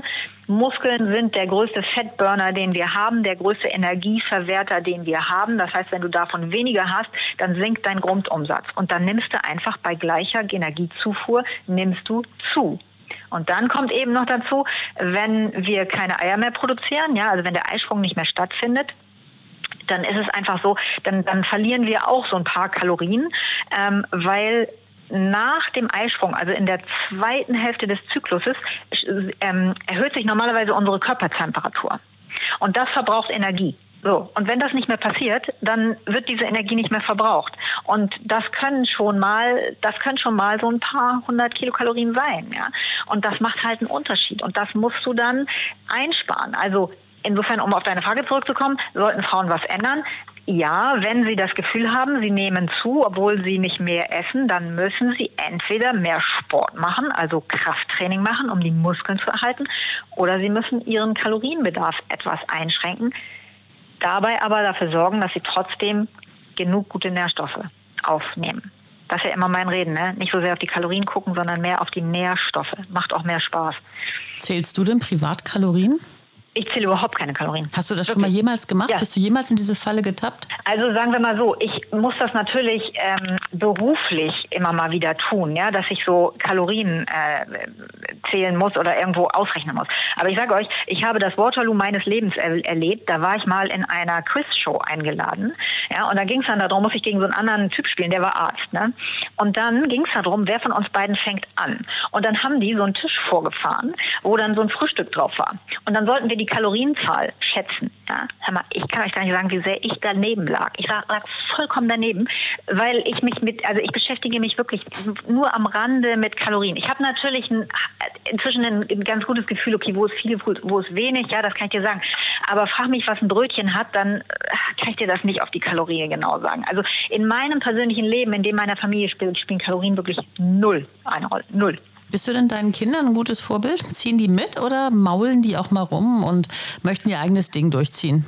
Muskeln sind der größte Fettburner, den wir haben, der größte Energieverwerter, den wir haben. Das heißt, wenn du davon weniger hast, dann sinkt dein Grundumsatz. Und dann nimmst du einfach bei gleicher Energiezufuhr, nimmst du zu. Und dann kommt eben noch dazu, wenn wir keine Eier mehr produzieren, ja, also wenn der Eisprung nicht mehr stattfindet, dann ist es einfach so, dann, dann verlieren wir auch so ein paar Kalorien, ähm, weil nach dem Eisprung, also in der zweiten Hälfte des Zykluses, ähm, erhöht sich normalerweise unsere Körpertemperatur. Und das verbraucht Energie. So, und wenn das nicht mehr passiert, dann wird diese Energie nicht mehr verbraucht. Und das können schon mal, das können schon mal so ein paar hundert Kilokalorien sein, ja. Und das macht halt einen Unterschied. Und das musst du dann einsparen. Also Insofern, um auf deine Frage zurückzukommen, sollten Frauen was ändern? Ja, wenn sie das Gefühl haben, sie nehmen zu, obwohl sie nicht mehr essen, dann müssen sie entweder mehr Sport machen, also Krafttraining machen, um die Muskeln zu erhalten, oder sie müssen ihren Kalorienbedarf etwas einschränken, dabei aber dafür sorgen, dass sie trotzdem genug gute Nährstoffe aufnehmen. Das ist ja immer mein Reden, ne? Nicht so sehr auf die Kalorien gucken, sondern mehr auf die Nährstoffe. Macht auch mehr Spaß. Zählst du denn Privatkalorien? Ich zähle überhaupt keine Kalorien. Hast du das Wirklich? schon mal jemals gemacht? Ja. Bist du jemals in diese Falle getappt? Also sagen wir mal so, ich muss das natürlich ähm, beruflich immer mal wieder tun, ja, dass ich so Kalorien äh, zählen muss oder irgendwo ausrechnen muss. Aber ich sage euch, ich habe das Waterloo meines Lebens er erlebt. Da war ich mal in einer Quizshow eingeladen, ja, und da ging es dann darum, muss ich gegen so einen anderen Typ spielen, der war Arzt, ne? Und dann ging es darum, wer von uns beiden fängt an. Und dann haben die so einen Tisch vorgefahren, wo dann so ein Frühstück drauf war. Und dann sollten wir die Kalorienzahl schätzen. Ja, hör mal, ich kann euch gar nicht sagen, wie sehr ich daneben lag. Ich lag, lag vollkommen daneben, weil ich mich mit, also ich beschäftige mich wirklich nur am Rande mit Kalorien. Ich habe natürlich ein, inzwischen ein, ganz gutes Gefühl, okay, wo ist viel, wo ist wenig, ja, das kann ich dir sagen. Aber frag mich, was ein Brötchen hat, dann äh, kann ich dir das nicht auf die Kalorien genau sagen. Also in meinem persönlichen Leben, in dem meiner Familie spielt, spielen Kalorien wirklich null eine Rolle. Null. Bist du denn deinen Kindern ein gutes Vorbild? Ziehen die mit oder maulen die auch mal rum und möchten ihr eigenes Ding durchziehen?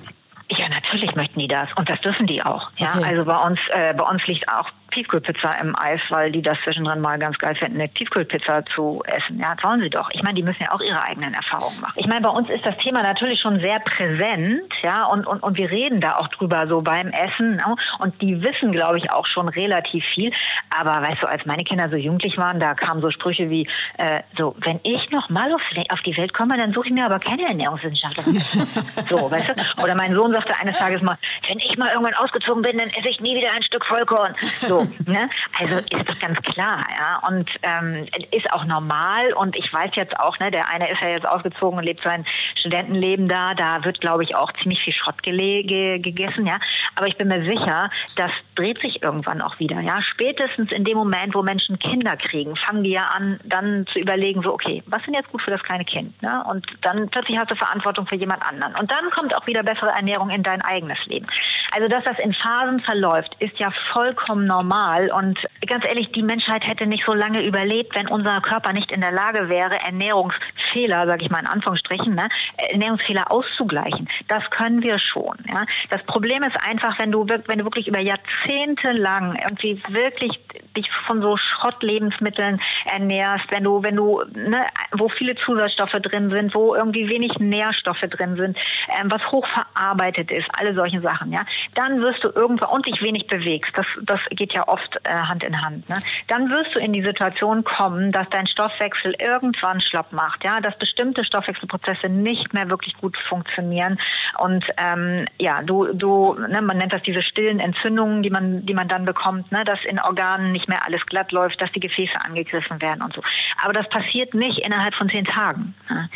Ja, natürlich möchten die das und das dürfen die auch. Ja, okay. also bei uns, äh, bei uns liegt auch Tiefkühlpizza im Eis, weil die das zwischendrin mal ganz geil finden, eine Tiefkühlpizza zu essen. Ja, sollen sie doch. Ich meine, die müssen ja auch ihre eigenen Erfahrungen machen. Ich meine, bei uns ist das Thema natürlich schon sehr präsent, ja, und, und, und wir reden da auch drüber so beim Essen. Ne? Und die wissen, glaube ich, auch schon relativ viel. Aber weißt du, als meine Kinder so jugendlich waren, da kamen so Sprüche wie, äh, so, wenn ich noch mal auf, auf die Welt komme, dann suche ich mir aber keine Ernährungswissenschaftlerin. so, weißt du? Oder mein Sohn sagte eines Tages mal, wenn ich mal irgendwann ausgezogen bin, dann esse ich nie wieder ein Stück Vollkorn. So, Ne? Also ist doch ganz klar, ja. Und ähm, ist auch normal. Und ich weiß jetzt auch, ne, der eine ist ja jetzt ausgezogen und lebt sein Studentenleben da. Da wird, glaube ich, auch ziemlich viel Schrott gegessen, ja. Aber ich bin mir sicher, das dreht sich irgendwann auch wieder, ja. Spätestens in dem Moment, wo Menschen Kinder kriegen, fangen die ja an, dann zu überlegen, so, okay, was sind jetzt gut für das kleine Kind, ne? Und dann plötzlich hast du Verantwortung für jemand anderen. Und dann kommt auch wieder bessere Ernährung in dein eigenes Leben. Also, dass das in Phasen verläuft, ist ja vollkommen normal. Und ganz ehrlich, die Menschheit hätte nicht so lange überlebt, wenn unser Körper nicht in der Lage wäre, Ernährungsfehler, sage ich mal in Anführungsstrichen, ne, Ernährungsfehler auszugleichen. Das können wir schon. Ja. Das Problem ist einfach, wenn du, wenn du wirklich über Jahrzehnte lang irgendwie wirklich dich von so Schrottlebensmitteln ernährst, wenn du, wenn du, ne, wo viele Zusatzstoffe drin sind, wo irgendwie wenig Nährstoffe drin sind, ähm, was hochverarbeitet ist, alle solche Sachen, ja, dann wirst du irgendwann und dich wenig bewegst, das, das geht ja oft äh, Hand in Hand, ne? dann wirst du in die Situation kommen, dass dein Stoffwechsel irgendwann schlapp macht, ja, dass bestimmte Stoffwechselprozesse nicht mehr wirklich gut funktionieren und ähm, ja, du, du, ne, man nennt das diese stillen Entzündungen, die man, die man dann bekommt, ne, dass in Organen nicht mehr alles glatt läuft, dass die Gefäße angegriffen werden und so. Aber das passiert nicht innerhalb von zehn Tagen. Ne?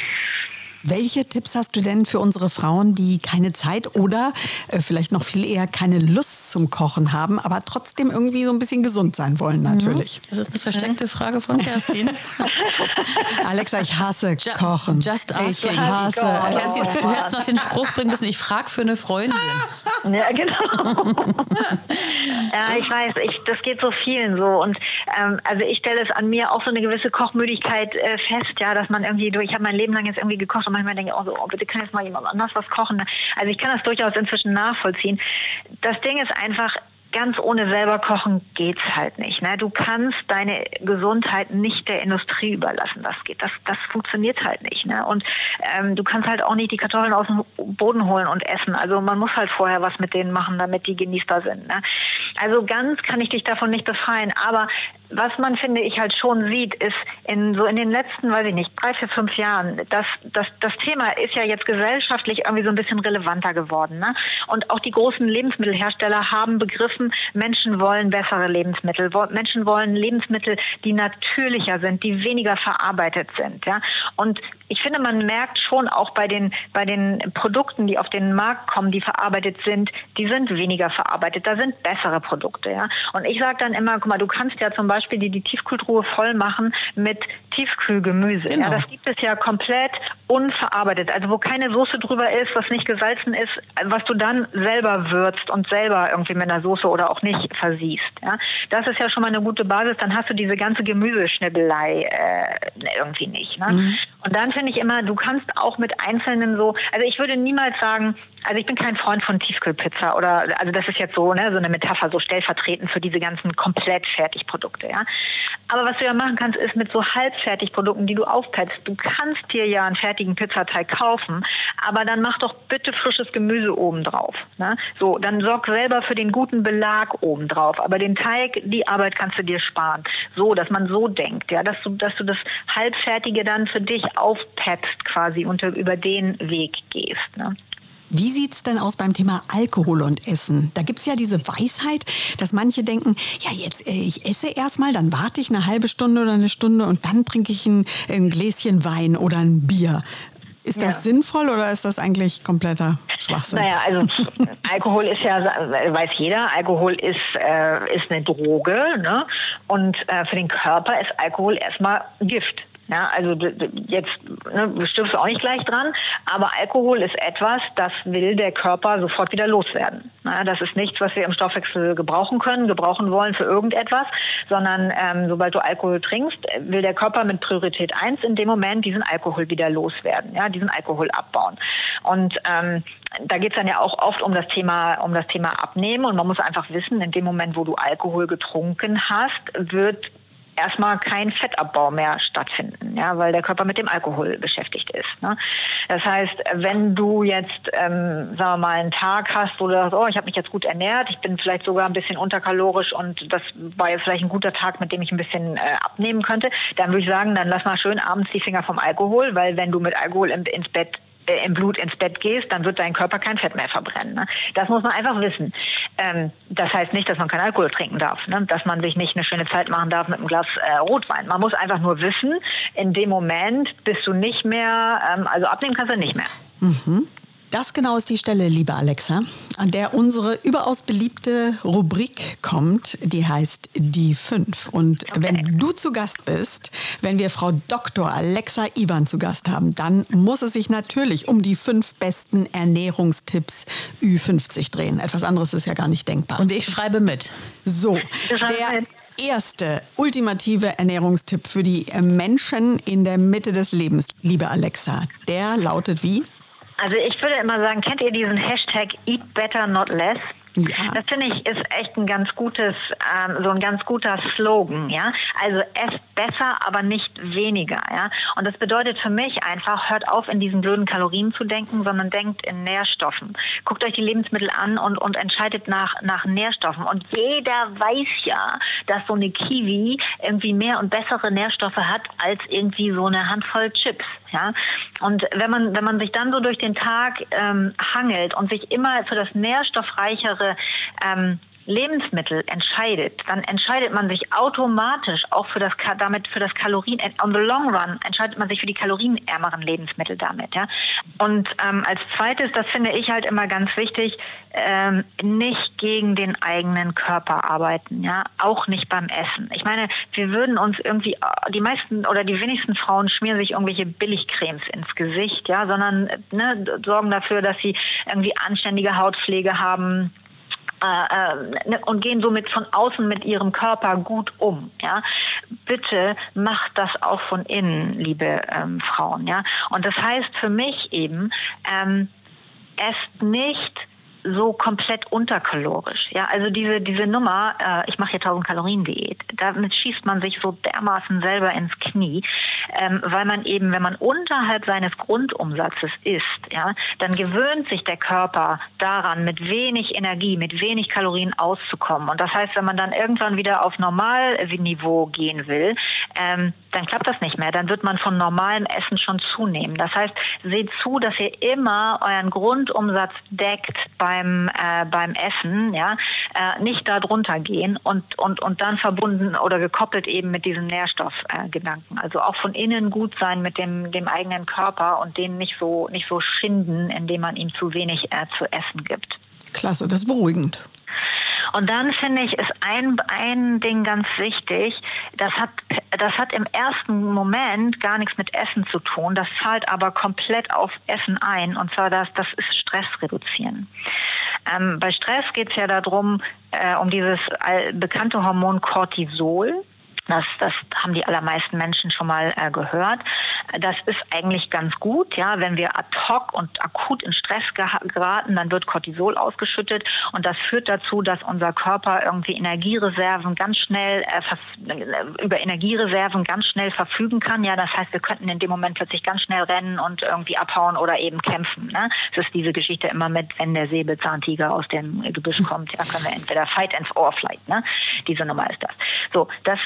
Welche Tipps hast du denn für unsere Frauen, die keine Zeit oder äh, vielleicht noch viel eher keine Lust zum Kochen haben, aber trotzdem irgendwie so ein bisschen gesund sein wollen mhm. natürlich? Das ist eine versteckte Frage von Kerstin. Alexa, ich hasse Ju Kochen. Just ask. Ich hasse Kerstin, du hättest noch den Spruch bringen müssen, ich frage für eine Freundin. Ja, genau. ja, ich weiß, ich, das geht so vielen so. Und ähm, also ich stelle es an mir auch so eine gewisse Kochmüdigkeit äh, fest, ja, dass man irgendwie, ich habe mein Leben lang jetzt irgendwie gekocht manchmal denke, oh, so, oh, bitte kann jetzt mal jemand anders was kochen. Also ich kann das durchaus inzwischen nachvollziehen. Das Ding ist einfach, ganz ohne selber kochen geht's halt nicht. Ne? Du kannst deine Gesundheit nicht der Industrie überlassen. Das geht, das, das funktioniert halt nicht. Ne? Und ähm, du kannst halt auch nicht die Kartoffeln aus dem Boden holen und essen. Also man muss halt vorher was mit denen machen, damit die genießbar sind. Ne? Also ganz kann ich dich davon nicht befreien. Aber was man, finde ich, halt schon sieht, ist in so in den letzten, weiß ich nicht, drei, vier, fünf Jahren, dass das, das Thema ist ja jetzt gesellschaftlich irgendwie so ein bisschen relevanter geworden. Ne? Und auch die großen Lebensmittelhersteller haben begriffen, Menschen wollen bessere Lebensmittel. Menschen wollen Lebensmittel, die natürlicher sind, die weniger verarbeitet sind. Ja? Und ich finde, man merkt schon auch bei den, bei den Produkten, die auf den Markt kommen, die verarbeitet sind, die sind weniger verarbeitet. Da sind bessere Produkte. Ja? Und ich sage dann immer, guck mal, du kannst ja zum Beispiel die, die Tiefkühltruhe voll machen mit Tiefkühlgemüse. Genau. Ja? Das gibt es ja komplett unverarbeitet. Also wo keine Soße drüber ist, was nicht gesalzen ist, was du dann selber würzt und selber irgendwie mit einer Soße oder auch nicht versiehst. Ja? Das ist ja schon mal eine gute Basis. Dann hast du diese ganze Gemüseschnibbelei äh, irgendwie nicht. Ne? Mhm. Und dann finde ich immer, du kannst auch mit einzelnen so, also ich würde niemals sagen, also ich bin kein Freund von Tiefkühlpizza oder also das ist jetzt so, ne, so eine Metapher, so stellvertretend für diese ganzen komplett Fertigprodukte, ja. Aber was du ja machen kannst, ist mit so Halbfertigprodukten, die du aufpeppst. Du kannst dir ja einen fertigen Pizzateig kaufen, aber dann mach doch bitte frisches Gemüse oben drauf. Ne? So, dann sorg selber für den guten Belag oben drauf. Aber den Teig, die Arbeit kannst du dir sparen. So, dass man so denkt, ja, dass du, dass du das Halbfertige dann für dich aufpeppst quasi und über den Weg gehst. Ne? Wie sieht es denn aus beim Thema Alkohol und Essen? Da gibt es ja diese Weisheit, dass manche denken, ja jetzt, äh, ich esse erstmal, dann warte ich eine halbe Stunde oder eine Stunde und dann trinke ich ein, ein Gläschen Wein oder ein Bier. Ist das ja. sinnvoll oder ist das eigentlich kompletter Schwachsinn? Naja, also Alkohol ist ja, weiß jeder, Alkohol ist, äh, ist eine Droge ne? und äh, für den Körper ist Alkohol erstmal Gift. Ja, also jetzt ne, du stirbst auch nicht gleich dran, aber Alkohol ist etwas, das will der Körper sofort wieder loswerden. Ja, das ist nichts, was wir im Stoffwechsel gebrauchen können, gebrauchen wollen für irgendetwas, sondern ähm, sobald du Alkohol trinkst, will der Körper mit Priorität 1 in dem Moment diesen Alkohol wieder loswerden, ja, diesen Alkohol abbauen. Und ähm, da geht es dann ja auch oft um das Thema, um das Thema Abnehmen und man muss einfach wissen, in dem Moment, wo du Alkohol getrunken hast, wird erstmal kein Fettabbau mehr stattfinden, ja, weil der Körper mit dem Alkohol beschäftigt ist. Ne? Das heißt, wenn du jetzt, ähm, sagen wir mal, einen Tag hast, wo du sagst, oh, ich habe mich jetzt gut ernährt, ich bin vielleicht sogar ein bisschen unterkalorisch und das war jetzt vielleicht ein guter Tag, mit dem ich ein bisschen äh, abnehmen könnte, dann würde ich sagen, dann lass mal schön abends die Finger vom Alkohol, weil wenn du mit Alkohol ins Bett im Blut ins Bett gehst, dann wird dein Körper kein Fett mehr verbrennen. Ne? Das muss man einfach wissen. Ähm, das heißt nicht, dass man keinen Alkohol trinken darf, ne? dass man sich nicht eine schöne Zeit machen darf mit einem Glas äh, Rotwein. Man muss einfach nur wissen, in dem Moment bist du nicht mehr, ähm, also abnehmen kannst du nicht mehr. Mhm. Das genau ist die Stelle, liebe Alexa, an der unsere überaus beliebte Rubrik kommt, die heißt Die Fünf. Und okay. wenn du zu Gast bist, wenn wir Frau Dr. Alexa Ivan zu Gast haben, dann muss es sich natürlich um die fünf besten Ernährungstipps Ü50 drehen. Etwas anderes ist ja gar nicht denkbar. Und ich schreibe mit. So, der erste ultimative Ernährungstipp für die Menschen in der Mitte des Lebens, liebe Alexa, der lautet wie? Also ich würde immer sagen, kennt ihr diesen Hashtag Eat Better Not Less? Ja. Das finde ich ist echt ein ganz gutes, ähm, so ein ganz guter Slogan, ja. Also esst besser, aber nicht weniger, ja. Und das bedeutet für mich einfach, hört auf, in diesen blöden Kalorien zu denken, sondern denkt in Nährstoffen. Guckt euch die Lebensmittel an und, und entscheidet nach, nach Nährstoffen. Und jeder weiß ja, dass so eine Kiwi irgendwie mehr und bessere Nährstoffe hat als irgendwie so eine Handvoll Chips, ja. Und wenn man, wenn man sich dann so durch den Tag ähm, hangelt und sich immer für das nährstoffreichere andere ähm, Lebensmittel entscheidet, dann entscheidet man sich automatisch auch für das damit für das Kalorien on the long run entscheidet man sich für die kalorienärmeren Lebensmittel damit, ja. Und ähm, als zweites, das finde ich halt immer ganz wichtig, ähm, nicht gegen den eigenen Körper arbeiten, ja, auch nicht beim Essen. Ich meine, wir würden uns irgendwie die meisten oder die wenigsten Frauen schmieren sich irgendwelche Billigcremes ins Gesicht, ja, sondern ne, sorgen dafür, dass sie irgendwie anständige Hautpflege haben äh, äh, ne, und gehen somit von außen mit ihrem Körper gut um. Ja? Bitte macht das auch von innen, liebe ähm, Frauen. Ja? Und das heißt für mich eben, ähm, esst nicht so komplett unterkalorisch. Ja, also diese, diese Nummer, äh, ich mache hier 1000 Kalorien Diät, damit schießt man sich so dermaßen selber ins Knie, ähm, weil man eben, wenn man unterhalb seines Grundumsatzes isst, ja, dann gewöhnt sich der Körper daran, mit wenig Energie, mit wenig Kalorien auszukommen. Und das heißt, wenn man dann irgendwann wieder auf Normalniveau gehen will, ähm, dann klappt das nicht mehr. Dann wird man von normalem Essen schon zunehmen. Das heißt, seht zu, dass ihr immer euren Grundumsatz deckt beim, äh, beim Essen, ja, äh, nicht darunter gehen und, und, und dann verbunden oder gekoppelt eben mit diesem Nährstoffgedanken. Äh, also auch von innen gut sein mit dem, dem eigenen Körper und den nicht so, nicht so schinden, indem man ihm zu wenig äh, zu essen gibt. Klasse, das ist beruhigend. Und dann finde ich, ist ein, ein Ding ganz wichtig, das hat, das hat im ersten Moment gar nichts mit Essen zu tun, das zahlt aber komplett auf Essen ein und zwar das, das ist Stress reduzieren. Ähm, bei Stress geht es ja darum, äh, um dieses bekannte Hormon Cortisol. Das, das haben die allermeisten Menschen schon mal äh, gehört. Das ist eigentlich ganz gut, ja. Wenn wir ad hoc und akut in Stress geraten, dann wird Cortisol ausgeschüttet und das führt dazu, dass unser Körper irgendwie Energiereserven ganz schnell äh, über Energiereserven ganz schnell verfügen kann. Ja, das heißt, wir könnten in dem Moment plötzlich ganz schnell rennen und irgendwie abhauen oder eben kämpfen. Ne? Das ist diese Geschichte immer mit, wenn der Säbelzahntiger aus dem Gebüsch kommt, ja, können wir entweder fight and or flight. Ne? Diese Nummer ist das. So, das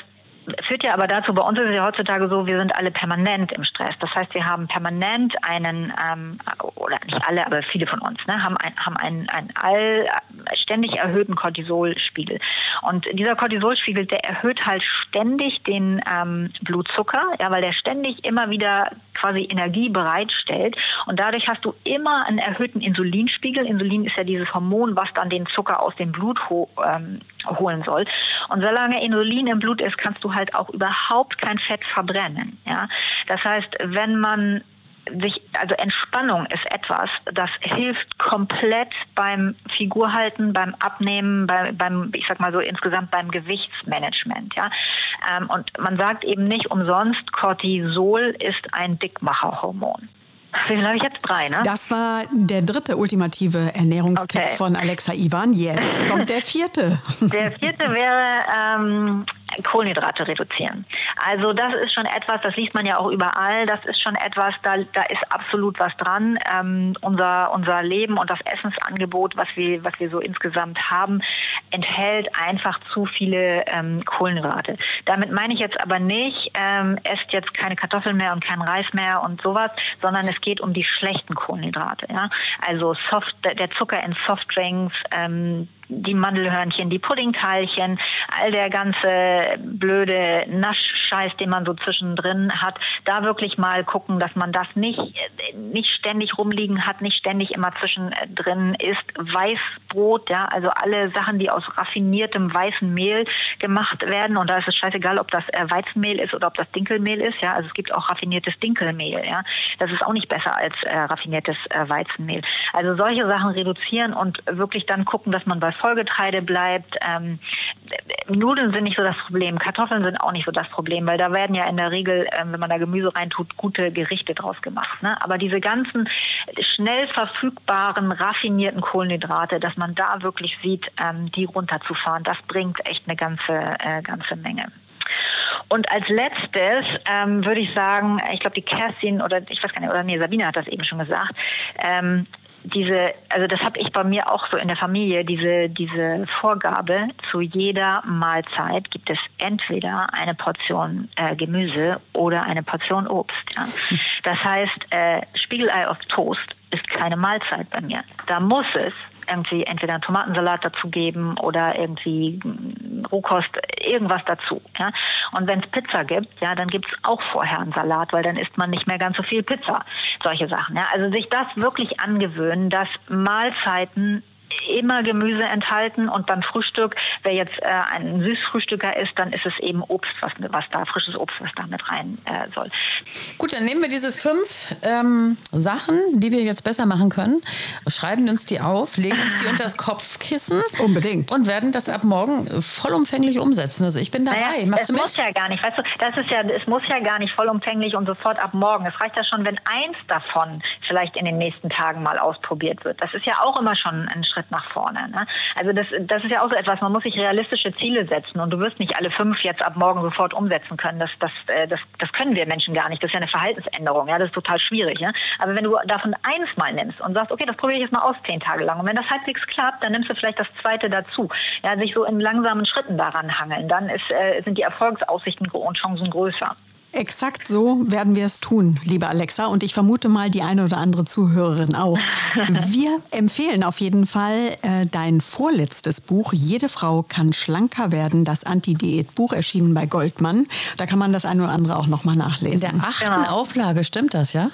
führt ja aber dazu, bei uns ist es ja heutzutage so, wir sind alle permanent im Stress. Das heißt, wir haben permanent einen, ähm, oder nicht alle, aber viele von uns, ne, haben, ein, haben einen, einen all, ständig erhöhten Cortisolspiegel. Und dieser Cortisolspiegel, der erhöht halt ständig den ähm, Blutzucker, ja, weil der ständig immer wieder quasi Energie bereitstellt. Und dadurch hast du immer einen erhöhten Insulinspiegel. Insulin ist ja dieses Hormon, was dann den Zucker aus dem Blut ho ähm, holen soll. Und solange Insulin im Blut ist, kannst du halt auch überhaupt kein Fett verbrennen. Ja? Das heißt, wenn man sich, also Entspannung ist etwas, das hilft komplett beim Figurhalten, beim Abnehmen, bei, beim, ich sag mal so insgesamt beim Gewichtsmanagement. Ja? Ähm, und man sagt eben nicht umsonst, Cortisol ist ein Dickmacherhormon. Wie viel habe ich jetzt? Drei, ne? Das war der dritte ultimative Ernährungstipp okay. von Alexa Ivan. Jetzt kommt der vierte. Der vierte wäre ähm, Kohlenhydrate reduzieren. Also das ist schon etwas, das liest man ja auch überall, das ist schon etwas, da, da ist absolut was dran. Ähm, unser, unser Leben und das Essensangebot, was wir, was wir so insgesamt haben, enthält einfach zu viele ähm, Kohlenhydrate. Damit meine ich jetzt aber nicht, ähm, esst jetzt keine Kartoffeln mehr und keinen Reis mehr und sowas, sondern es geht um die schlechten Kohlenhydrate. Ja? Also Soft, der Zucker in Softdrinks, ähm, die Mandelhörnchen, die Puddingteilchen, all der ganze blöde Naschscheiß, den man so zwischendrin hat, da wirklich mal gucken, dass man das nicht, nicht ständig rumliegen hat, nicht ständig immer zwischendrin ist. Weißbrot, ja, also alle Sachen, die aus raffiniertem weißen Mehl gemacht werden und da ist es scheißegal, ob das äh, Weizenmehl ist oder ob das Dinkelmehl ist, ja, also es gibt auch raffiniertes Dinkelmehl, ja, das ist auch nicht besser als äh, raffiniertes äh, Weizenmehl. Also solche Sachen reduzieren und wirklich dann gucken, dass man bei Vollgetreide bleibt. Ähm, Nudeln sind nicht so das Problem, Kartoffeln sind auch nicht so das Problem, weil da werden ja in der Regel, ähm, wenn man da Gemüse reintut, gute Gerichte draus gemacht. Ne? Aber diese ganzen schnell verfügbaren, raffinierten Kohlenhydrate, dass man da wirklich sieht, ähm, die runterzufahren, das bringt echt eine ganze, äh, ganze Menge. Und als letztes ähm, würde ich sagen, ich glaube, die Kerstin oder ich weiß gar nicht, oder nee, Sabine hat das eben schon gesagt, ähm, diese, also das habe ich bei mir auch so in der Familie, diese, diese Vorgabe, zu jeder Mahlzeit gibt es entweder eine Portion äh, Gemüse oder eine Portion Obst. Ja. Das heißt, äh, Spiegelei auf Toast ist keine Mahlzeit bei mir. Da muss es irgendwie entweder einen Tomatensalat dazu geben oder irgendwie Rohkost, irgendwas dazu. Ja? Und wenn es Pizza gibt, ja, dann gibt es auch vorher einen Salat, weil dann isst man nicht mehr ganz so viel Pizza. Solche Sachen. Ja? Also sich das wirklich angewöhnen, dass Mahlzeiten immer Gemüse enthalten und beim Frühstück, wer jetzt äh, ein Süßfrühstücker ist, dann ist es eben Obst, was, was da, frisches Obst, was da mit rein äh, soll. Gut, dann nehmen wir diese fünf ähm, Sachen, die wir jetzt besser machen können, schreiben uns die auf, legen uns die unter das Kopfkissen. Unbedingt. Und werden das ab morgen vollumfänglich umsetzen. Also ich bin dabei. Naja, Machst es du mit? muss ja gar nicht, weißt du, das ist ja, es muss ja gar nicht vollumfänglich und sofort ab morgen. Es reicht ja schon, wenn eins davon vielleicht in den nächsten Tagen mal ausprobiert wird. Das ist ja auch immer schon ein Schritt Schritt nach vorne. Ne? Also das, das ist ja auch so etwas, man muss sich realistische Ziele setzen und du wirst nicht alle fünf jetzt ab morgen sofort umsetzen können. Das, das, äh, das, das können wir Menschen gar nicht. Das ist ja eine Verhaltensänderung. Ja? Das ist total schwierig. Ja? Aber wenn du davon eins mal nimmst und sagst, okay, das probiere ich jetzt mal aus zehn Tage lang und wenn das halbwegs klappt, dann nimmst du vielleicht das zweite dazu. Ja, sich so in langsamen Schritten daran hangeln, dann ist, äh, sind die Erfolgsaussichten und Chancen größer. Exakt so werden wir es tun, liebe Alexa. Und ich vermute mal, die eine oder andere Zuhörerin auch. Wir empfehlen auf jeden Fall äh, dein vorletztes Buch. Jede Frau kann schlanker werden. Das Anti-Diät-Buch erschienen bei Goldmann. Da kann man das eine oder andere auch nochmal nachlesen. In der achten Genau. Auflage, stimmt das, ja?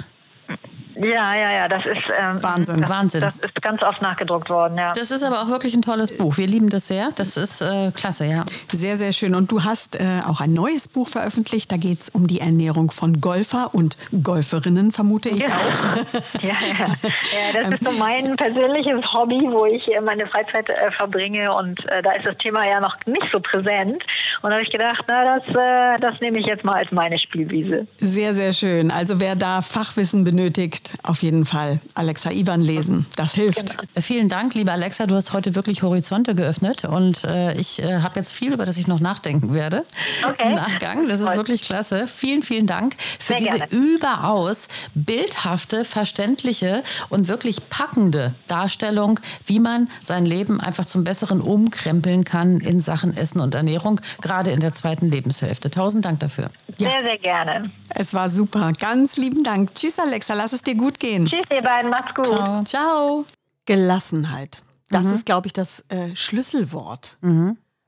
Ja, ja, ja, das ist ähm, Wahnsinn. Das, Wahnsinn. Das ist ganz oft nachgedruckt worden, ja. Das ist aber auch wirklich ein tolles Buch. Wir lieben das sehr. Das ist äh, klasse, ja. Sehr, sehr schön. Und du hast äh, auch ein neues Buch veröffentlicht. Da geht es um die Ernährung von Golfer und Golferinnen, vermute ich Ja. auch. ja, ja. ja, das ist so mein persönliches Hobby, wo ich äh, meine Freizeit äh, verbringe und äh, da ist das Thema ja noch nicht so präsent. Und da habe ich gedacht, na, das, äh, das nehme ich jetzt mal als meine Spielwiese. Sehr, sehr schön. Also wer da Fachwissen benötigt, auf jeden Fall Alexa Ivan lesen. Das hilft. Äh, Vielen Dank, liebe Alexa. Du hast heute wirklich Horizonte geöffnet und äh, ich äh, habe jetzt viel, über das ich noch nachdenken werde Okay. im Nachgang. Das ist wirklich klasse. Vielen, vielen Dank für Sehr diese gerne. überaus bildhafte, verständliche und wirklich packende Darstellung, wie man sein Leben einfach zum Besseren umkrempeln kann in Sachen Essen und Ernährung, gerade in der zweiten Lebenshälfte. Tausend Dank dafür. Ja. Sehr, sehr gerne. Es war super. Ganz lieben Dank. Tschüss, Alexa. Lass es dir gut gehen. Tschüss, ihr beiden. Macht's gut. Ciao. Ciao. Gelassenheit. Das ist, glaube ich, das äh, Schlüsselwort.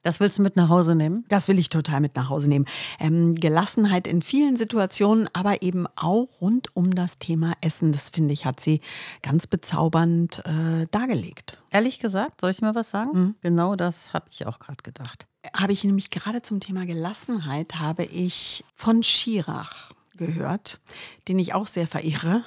Das willst du mit nach Hause nehmen? Das will ich total mit nach Hause nehmen. Ähm, Gelassenheit in vielen Situationen, aber eben auch rund um das Thema Essen. Das finde ich, hat sie ganz bezaubernd äh, dargelegt. Ehrlich gesagt, soll ich mal was sagen? Genau das habe ich auch gerade gedacht. Habe ich nämlich gerade zum Thema Gelassenheit, habe ich von Schirach gehört, den ich auch sehr verehre.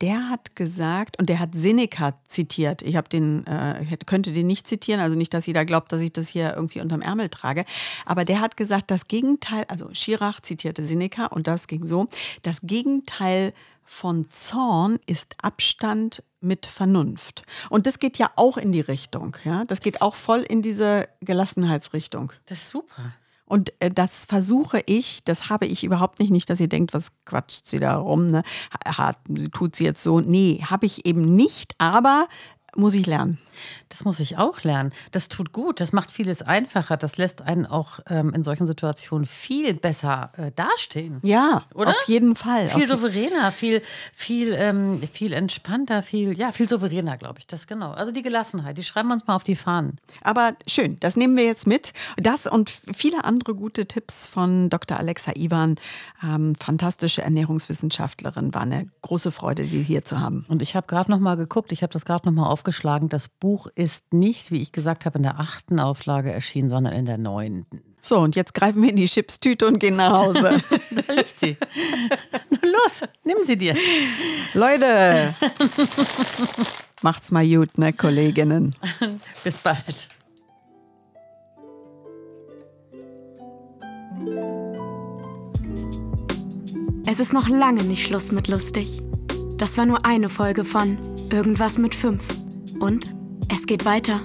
Der hat gesagt, und der hat Seneca zitiert. Ich habe den, äh, könnte den nicht zitieren, also nicht, dass jeder glaubt, dass ich das hier irgendwie unterm Ärmel trage. Aber der hat gesagt, das Gegenteil, also Schirach zitierte Seneca und das ging so, das Gegenteil von Zorn ist Abstand mit Vernunft. Und das geht ja auch in die Richtung. Ja? Das geht auch voll in diese Gelassenheitsrichtung. Das ist super. Und äh, das versuche ich, das habe ich überhaupt nicht, nicht, dass ihr denkt, was quatscht sie da rum, ne? Hat, tut sie jetzt so. Nee, habe ich eben nicht, aber muss ich lernen. Das muss ich auch lernen. Das tut gut, das macht vieles einfacher. Das lässt einen auch ähm, in solchen Situationen viel besser äh, dastehen. Ja, oder? Auf jeden Fall. Viel souveräner, viel, viel, ähm, viel entspannter, viel, ja, viel souveräner, glaube ich. Das genau. Also die Gelassenheit, die schreiben wir uns mal auf die Fahnen. Aber schön, das nehmen wir jetzt mit. Das und viele andere gute Tipps von Dr. Alexa Iwan, ähm, fantastische Ernährungswissenschaftlerin, war eine große Freude, die hier zu haben. Und ich habe gerade noch mal geguckt, ich habe das gerade noch mal aufgeschlagen. Das Buch ist nicht, wie ich gesagt habe, in der achten Auflage erschienen, sondern in der neunten. So, und jetzt greifen wir in die Chipstüte und gehen nach Hause. da liegt sie. los, nimm sie dir. Leute, macht's mal gut, ne, Kolleginnen. Bis bald. Es ist noch lange nicht Schluss mit lustig. Das war nur eine Folge von Irgendwas mit fünf. Und es geht weiter.